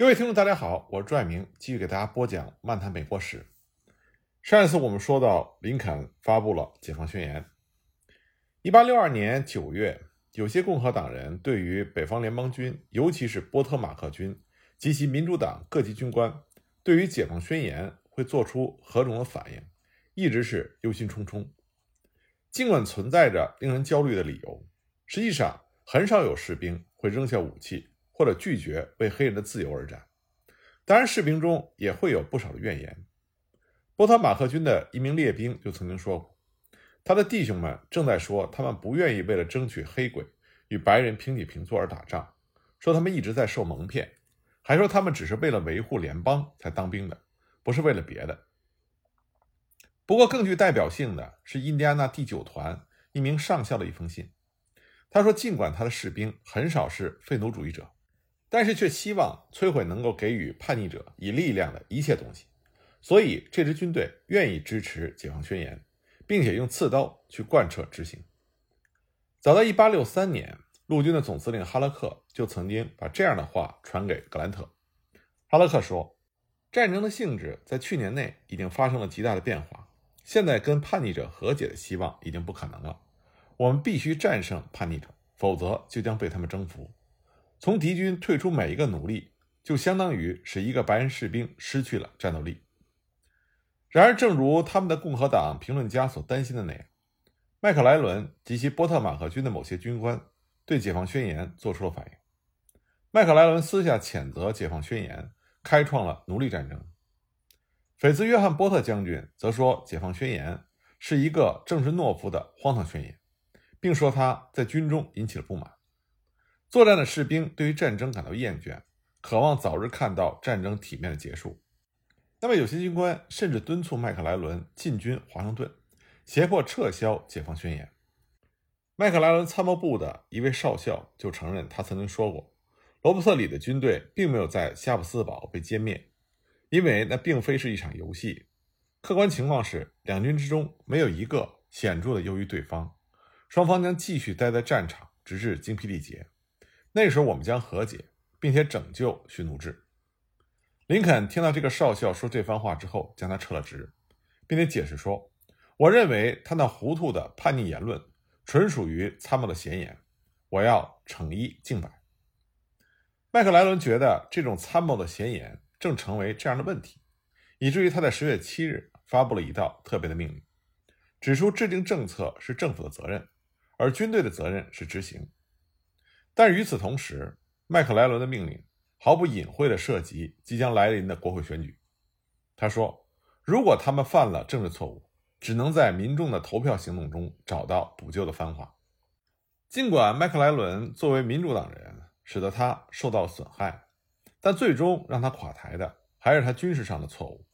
各位听众，大家好，我是朱爱明，继续给大家播讲《漫谈美国史》。上一次我们说到，林肯发布了《解放宣言》。一八六二年九月，有些共和党人对于北方联邦军，尤其是波特马克军及其民主党各级军官对于《解放宣言》会做出何种的反应，一直是忧心忡忡。尽管存在着令人焦虑的理由，实际上很少有士兵会扔下武器。或者拒绝为黑人的自由而战，当然，士兵中也会有不少的怨言。波特马克军的一名列兵就曾经说过，他的弟兄们正在说他们不愿意为了争取黑鬼与白人平起平坐而打仗，说他们一直在受蒙骗，还说他们只是为了维护联邦才当兵的，不是为了别的。不过，更具代表性的是印第安纳第九团一名上校的一封信，他说，尽管他的士兵很少是废奴主义者。但是却希望摧毁能够给予叛逆者以力量的一切东西，所以这支军队愿意支持解放宣言，并且用刺刀去贯彻执行。早在1863年，陆军的总司令哈勒克就曾经把这样的话传给格兰特。哈勒克说：“战争的性质在去年内已经发生了极大的变化，现在跟叛逆者和解的希望已经不可能了。我们必须战胜叛逆者，否则就将被他们征服。”从敌军退出每一个奴隶，就相当于使一个白人士兵失去了战斗力。然而，正如他们的共和党评论家所担心的那样，麦克莱伦及其波特马克军的某些军官对解放宣言做出了反应。麦克莱伦私下谴责解放宣言开创了奴隶战争。斐兹约翰波特将军则说，解放宣言是一个政治懦夫的荒唐宣言，并说他在军中引起了不满。作战的士兵对于战争感到厌倦，渴望早日看到战争体面的结束。那么，有些军官甚至敦促麦克莱伦进军华盛顿，胁迫撤销解放宣言。麦克莱伦参谋部的一位少校就承认，他曾经说过，罗伯特里的军队并没有在夏普斯堡被歼灭，因为那并非是一场游戏。客观情况是，两军之中没有一个显著的优于对方，双方将继续待在战场，直至精疲力竭。那时候我们将和解，并且拯救蓄奴制。林肯听到这个少校说这番话之后，将他撤了职，并且解释说：“我认为他那糊涂的叛逆言论纯属于参谋的闲言，我要惩一儆百。”麦克莱伦觉得这种参谋的闲言正成为这样的问题，以至于他在十月七日发布了一道特别的命令，指出制定政策是政府的责任，而军队的责任是执行。但与此同时，麦克莱伦的命令毫不隐晦地涉及即将来临的国会选举。他说：“如果他们犯了政治错误，只能在民众的投票行动中找到补救的方法。”尽管麦克莱伦作为民主党人，使得他受到了损害，但最终让他垮台的还是他军事上的错误。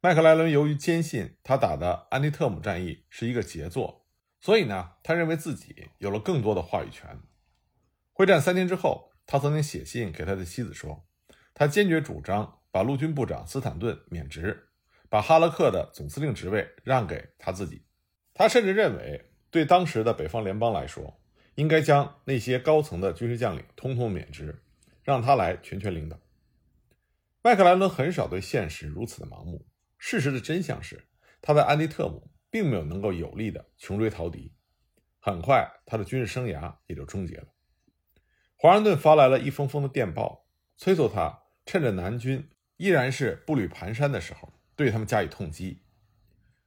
麦克莱伦由于坚信他打的安迪特姆战役是一个杰作，所以呢，他认为自己有了更多的话语权。会战三天之后，他曾经写信给他的妻子说，他坚决主张把陆军部长斯坦顿免职，把哈勒克的总司令职位让给他自己。他甚至认为，对当时的北方联邦来说，应该将那些高层的军事将领通通免职，让他来全权领导。麦克莱伦很少对现实如此的盲目。事实的真相是，他在安迪特姆并没有能够有力的穷追逃敌。很快，他的军事生涯也就终结了。华盛顿发来了一封封的电报，催促他趁着南军依然是步履蹒跚的时候，对他们加以痛击。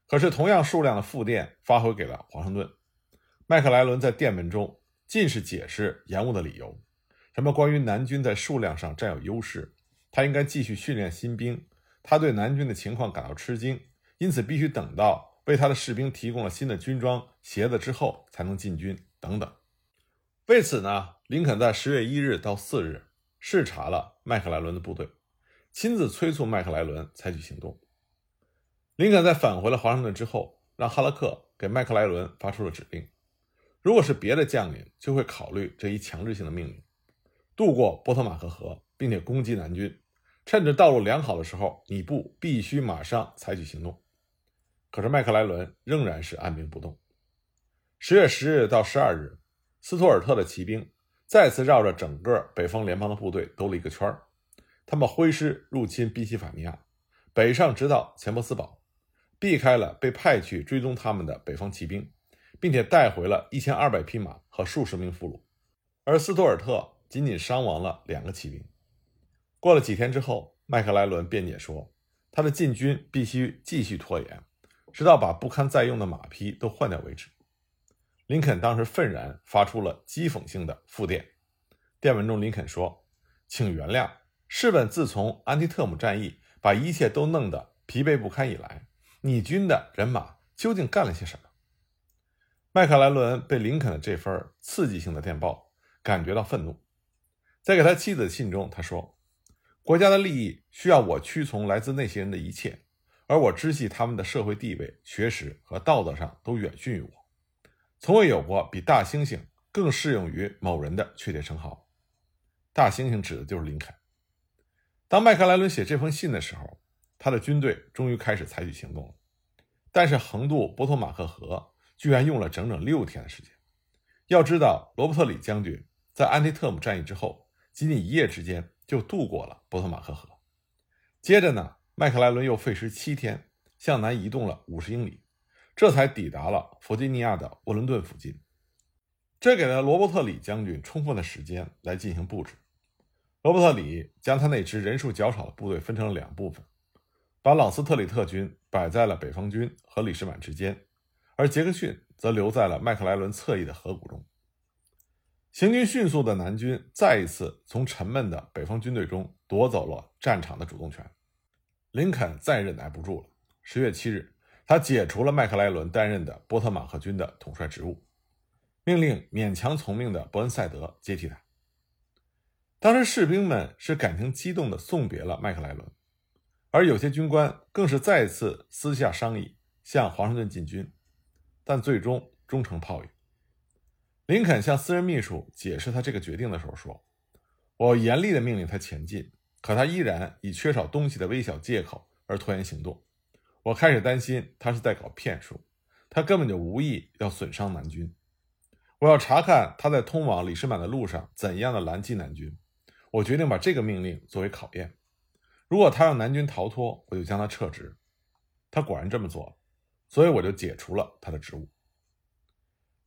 可是，同样数量的复电发回给了华盛顿。麦克莱伦在电文中尽是解释延误的理由，什么关于南军在数量上占有优势，他应该继续训练新兵，他对南军的情况感到吃惊，因此必须等到为他的士兵提供了新的军装、鞋子之后才能进军等等。为此呢？林肯在十月一日到四日视察了麦克莱伦的部队，亲自催促麦克莱伦采取行动。林肯在返回了华盛顿之后，让哈勒克给麦克莱伦发出了指令：如果是别的将领，就会考虑这一强制性的命令，渡过波特马克河，并且攻击南军。趁着道路良好的时候，你部必须马上采取行动。可是麦克莱伦仍然是按兵不动。十月十日到十二日，斯图尔特的骑兵。再次绕着整个北方联邦的部队兜了一个圈儿，他们挥师入侵宾夕法尼亚，北上直到钱伯斯堡，避开了被派去追踪他们的北方骑兵，并且带回了一千二百匹马和数十名俘虏。而斯图尔特仅仅伤亡了两个骑兵。过了几天之后，麦克莱伦辩解说，他的进军必须继续拖延，直到把不堪再用的马匹都换掉为止。林肯当时愤然发出了讥讽性的复电，电文中林肯说：“请原谅，试问自从安提特姆战役把一切都弄得疲惫不堪以来，你军的人马究竟干了些什么？”麦克莱伦被林肯的这份刺激性的电报感觉到愤怒，在给他妻子的信中，他说。国家的利益需要我屈从来自那些人的一切，而我知悉他们的社会地位、学识和道德上都远逊于我，从未有过比大猩猩更适用于某人的确切称号。大猩猩指的就是林肯。当麦克莱伦写这封信的时候，他的军队终于开始采取行动了，但是横渡波托马克河居然用了整整六天的时间。要知道，罗伯特里将军在安提特姆战役之后，仅仅一夜之间。就渡过了波托马克河，接着呢，麦克莱伦又费时七天向南移动了五十英里，这才抵达了弗吉尼亚的沃伦顿附近。这给了罗伯特里将军充分的时间来进行布置。罗伯特里将他那支人数较少的部队分成了两部分，把朗斯特里特军摆在了北方军和李士满之间，而杰克逊则留在了麦克莱伦侧翼的河谷中。行军迅速的南军再一次从沉闷的北方军队中夺走了战场的主动权，林肯再忍耐不住了。十月七日，他解除了麦克莱伦担任的波特马克军的统帅职务，命令勉强从命的伯恩赛德接替他。当时士兵们是感情激动地送别了麦克莱伦，而有些军官更是再次私下商议向华盛顿进军，但最终终成泡影。林肯向私人秘书解释他这个决定的时候说：“我严厉地命令他前进，可他依然以缺少东西的微小借口而拖延行动。我开始担心他是在搞骗术，他根本就无意要损伤南军。我要查看他在通往李士满的路上怎样的拦击南军。我决定把这个命令作为考验。如果他让南军逃脱，我就将他撤职。他果然这么做了，所以我就解除了他的职务。”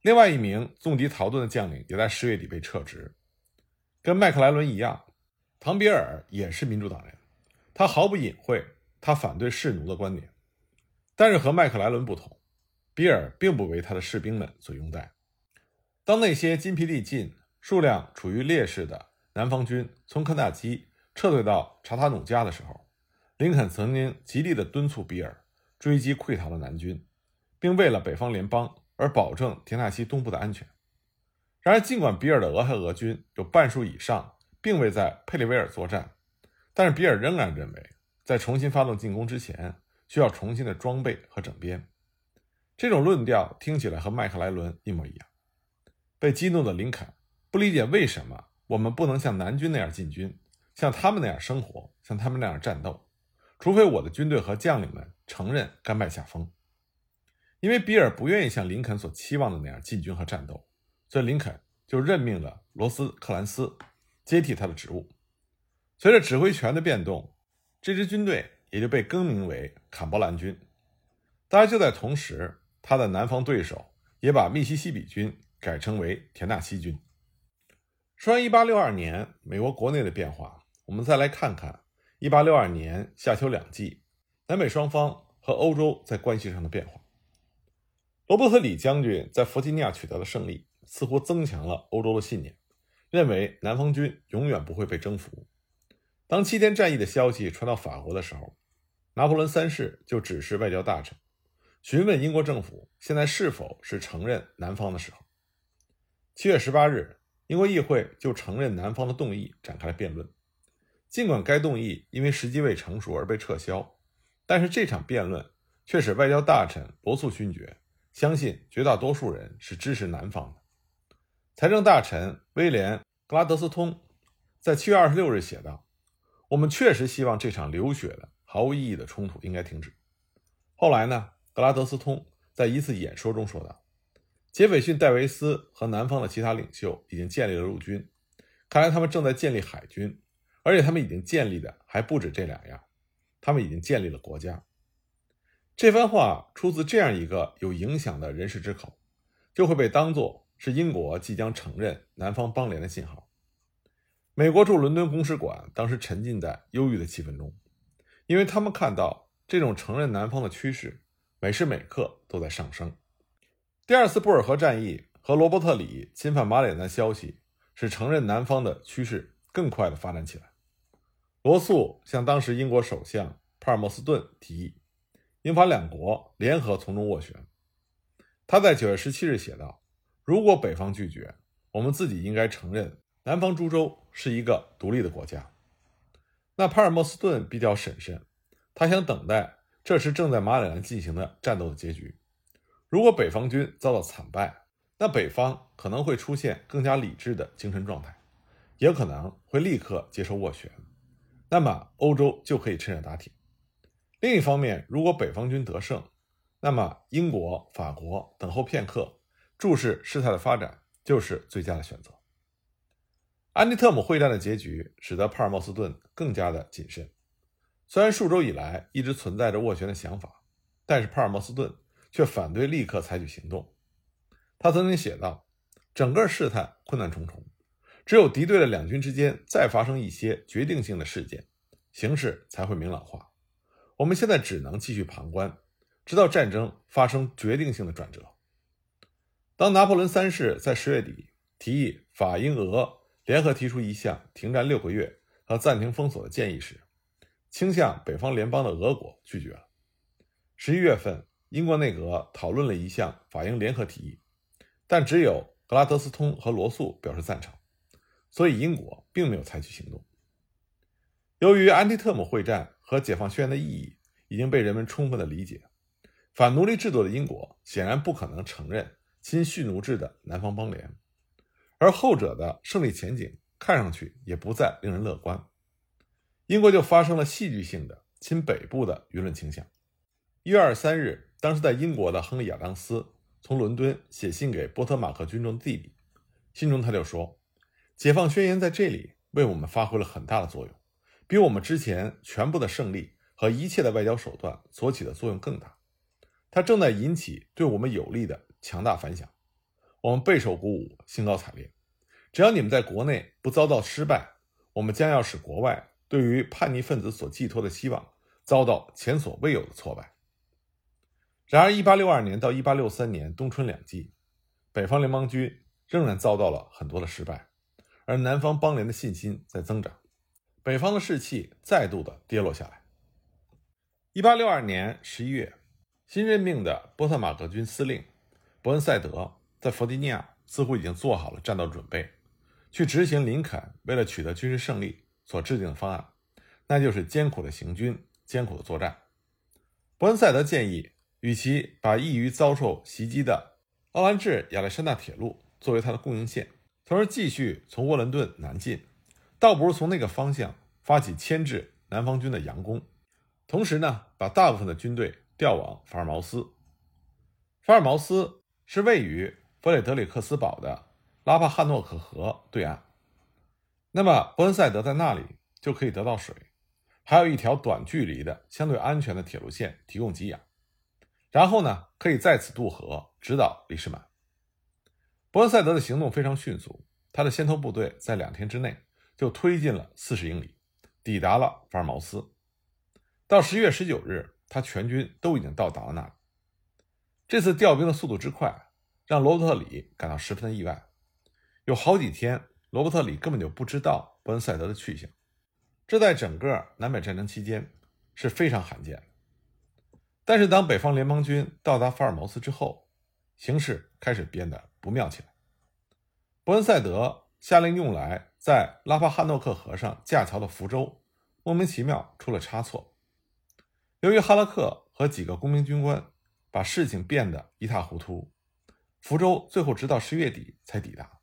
另外一名纵敌逃遁的将领也在十月底被撤职，跟麦克莱伦一样，唐比尔也是民主党人，他毫不隐晦他反对士奴的观点，但是和麦克莱伦不同，比尔并不为他的士兵们所拥戴。当那些筋疲力尽、数量处于劣势的南方军从肯塔基撤退到查塔努加的时候，林肯曾经极力地敦促比尔追击溃逃的南军，并为了北方联邦。而保证田纳西东部的安全。然而，尽管比尔的俄亥俄军有半数以上并未在佩里维尔作战，但是比尔仍然认为，在重新发动进攻之前，需要重新的装备和整编。这种论调听起来和麦克莱伦一模一样。被激怒的林肯不理解为什么我们不能像南军那样进军，像他们那样生活，像他们那样战斗，除非我的军队和将领们承认甘拜下风。因为比尔不愿意像林肯所期望的那样进军和战斗，所以林肯就任命了罗斯克兰斯接替他的职务。随着指挥权的变动，这支军队也就被更名为坎伯兰军。当然，就在同时，他的南方对手也把密西西比军改称为田纳西军。说完1862年美国国内的变化，我们再来看看1862年夏秋两季南北双方和欧洲在关系上的变化。罗伯特里将军在弗吉尼亚取得的胜利，似乎增强了欧洲的信念，认为南方军永远不会被征服。当七天战役的消息传到法国的时候，拿破仑三世就指示外交大臣询问英国政府现在是否是承认南方的时候。七月十八日，英国议会就承认南方的动议展开了辩论。尽管该动议因为时机未成熟而被撤销，但是这场辩论却使外交大臣罗素勋爵。相信绝大多数人是支持南方的。财政大臣威廉·格拉德斯通在七月二十六日写道：“我们确实希望这场流血的、毫无意义的冲突应该停止。”后来呢？格拉德斯通在一次演说中说道：“杰斐逊·戴维斯和南方的其他领袖已经建立了陆军，看来他们正在建立海军，而且他们已经建立的还不止这两样，他们已经建立了国家。这番话出自这样一个有影响的人士之口，就会被当作是英国即将承认南方邦联的信号。美国驻伦敦公使馆当时沉浸在忧郁的气氛中，因为他们看到这种承认南方的趋势每时每刻都在上升。第二次布尔河战役和罗伯特里侵犯马里兰的消息，使承认南方的趋势更快地发展起来。罗素向当时英国首相帕尔默斯顿提议。英法两国联合从中斡旋。他在九月十七日写道：“如果北方拒绝，我们自己应该承认南方诸州是一个独立的国家。”那帕尔默斯顿比较审慎，他想等待这时正在马里兰进行的战斗的结局。如果北方军遭到惨败，那北方可能会出现更加理智的精神状态，也可能会立刻接受斡旋。那么欧洲就可以趁热打铁。另一方面，如果北方军得胜，那么英国、法国等候片刻，注视事态的发展，就是最佳的选择。安迪特姆会战的结局使得帕尔默斯顿更加的谨慎。虽然数周以来一直存在着斡旋的想法，但是帕尔默斯顿却反对立刻采取行动。他曾经写道：“整个事态困难重重，只有敌对的两军之间再发生一些决定性的事件，形势才会明朗化。”我们现在只能继续旁观，直到战争发生决定性的转折。当拿破仑三世在十月底提议法、英、俄联合提出一项停战六个月和暂停封锁的建议时，倾向北方联邦的俄国拒绝了。十一月份，英国内阁讨论了一项法英联合提议，但只有格拉德斯通和罗素表示赞成，所以英国并没有采取行动。由于安提特姆会战。和解放宣言的意义已经被人们充分的理解。反奴隶制度的英国显然不可能承认亲蓄奴制的南方邦联，而后者的胜利前景看上去也不再令人乐观。英国就发生了戏剧性的亲北部的舆论倾向。一月二十三日，当时在英国的亨利·亚当斯从伦敦写信给波特马克军中的弟弟，信中他就说：“解放宣言在这里为我们发挥了很大的作用。”比我们之前全部的胜利和一切的外交手段所起的作用更大，它正在引起对我们有利的强大反响。我们备受鼓舞，兴高采烈。只要你们在国内不遭到失败，我们将要使国外对于叛逆分子所寄托的希望遭到前所未有的挫败。然而，1862年到1863年冬春两季，北方联邦军仍然遭到了很多的失败，而南方邦联的信心在增长。北方的士气再度的跌落下来。一八六二年十一月，新任命的波特马克军司令伯恩赛德在弗吉尼亚似乎已经做好了战斗准备，去执行林肯为了取得军事胜利所制定的方案，那就是艰苦的行军、艰苦的作战。伯恩赛德建议，与其把易于遭受袭击的奥兰治亚历山大铁路作为他的供应线，从而继续从沃伦顿南进。倒不如从那个方向发起牵制南方军的佯攻，同时呢，把大部分的军队调往法尔茅斯。法尔茅斯是位于弗雷德里克斯堡的拉帕汉诺克河对岸，那么伯恩赛德在那里就可以得到水，还有一条短距离的相对安全的铁路线提供给养，然后呢，可以在此渡河直捣李士满。伯恩赛德的行动非常迅速，他的先头部队在两天之内。就推进了四十英里，抵达了法尔茅斯。到十一月十九日，他全军都已经到达了那里。这次调兵的速度之快，让罗伯特里感到十分的意外。有好几天，罗伯特里根本就不知道伯恩赛德的去向，这在整个南北战争期间是非常罕见的。但是，当北方联邦军到达法尔茅斯之后，形势开始变得不妙起来。伯恩赛德下令用来。在拉帕汉诺克河上架桥的福州，莫名其妙出了差错。由于哈拉克和几个工兵军官把事情变得一塌糊涂，福州最后直到十月底才抵达。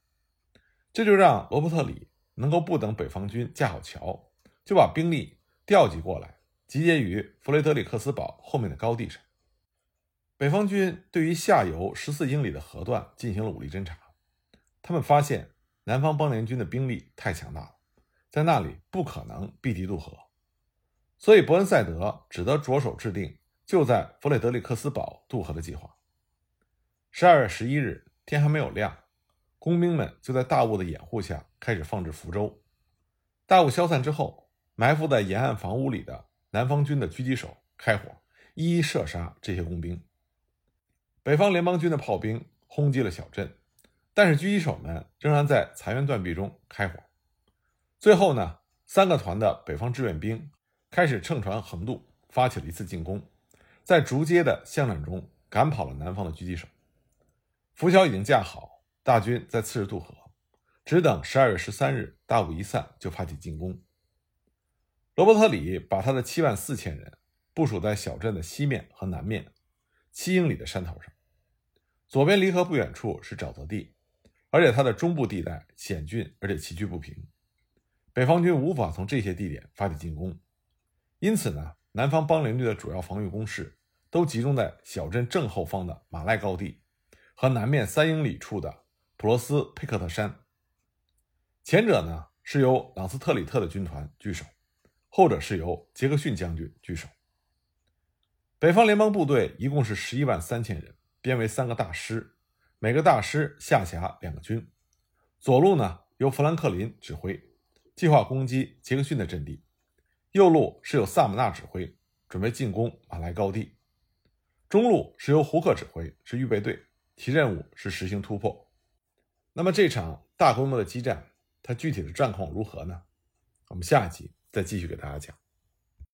这就让罗伯特里能够不等北方军架好桥，就把兵力调集过来，集结于弗雷德里克斯堡后面的高地上。北方军对于下游十四英里的河段进行了武力侦察，他们发现。南方邦联军的兵力太强大了，在那里不可能避敌渡河，所以伯恩赛德只得着手制定就在弗雷德里克斯堡渡河的计划。十二月十一日，天还没有亮，工兵们就在大雾的掩护下开始放置浮舟。大雾消散之后，埋伏在沿岸房屋里的南方军的狙击手开火，一一射杀这些工兵。北方联邦军的炮兵轰击了小镇，但是狙击手们仍然在残垣断壁中开火。最后呢，三个团的北方志愿兵开始乘船横渡，发起了一次进攻，在逐街的巷战中赶跑了南方的狙击手。浮桥已经架好，大军在次日渡河，只等十二月十三日大雾一散就发起进攻。罗伯特里把他的七万四千人部署在小镇的西面和南面七英里的山头上，左边离河不远处是沼泽地，而且它的中部地带险峻而且崎岖不平。北方军无法从这些地点发起进攻，因此呢，南方邦联军的主要防御工事都集中在小镇正后方的马赖高地和南面三英里处的普罗斯佩克特山。前者呢是由朗斯特里特的军团据守，后者是由杰克逊将军据守。北方联邦部队一共是十一万三千人，编为三个大师，每个大师下辖两个军。左路呢由富兰克林指挥。计划攻击杰克逊的阵地，右路是由萨姆纳指挥，准备进攻马来高地；中路是由胡克指挥，是预备队，其任务是实行突破。那么这场大规模的激战，它具体的战况如何呢？我们下一集再继续给大家讲。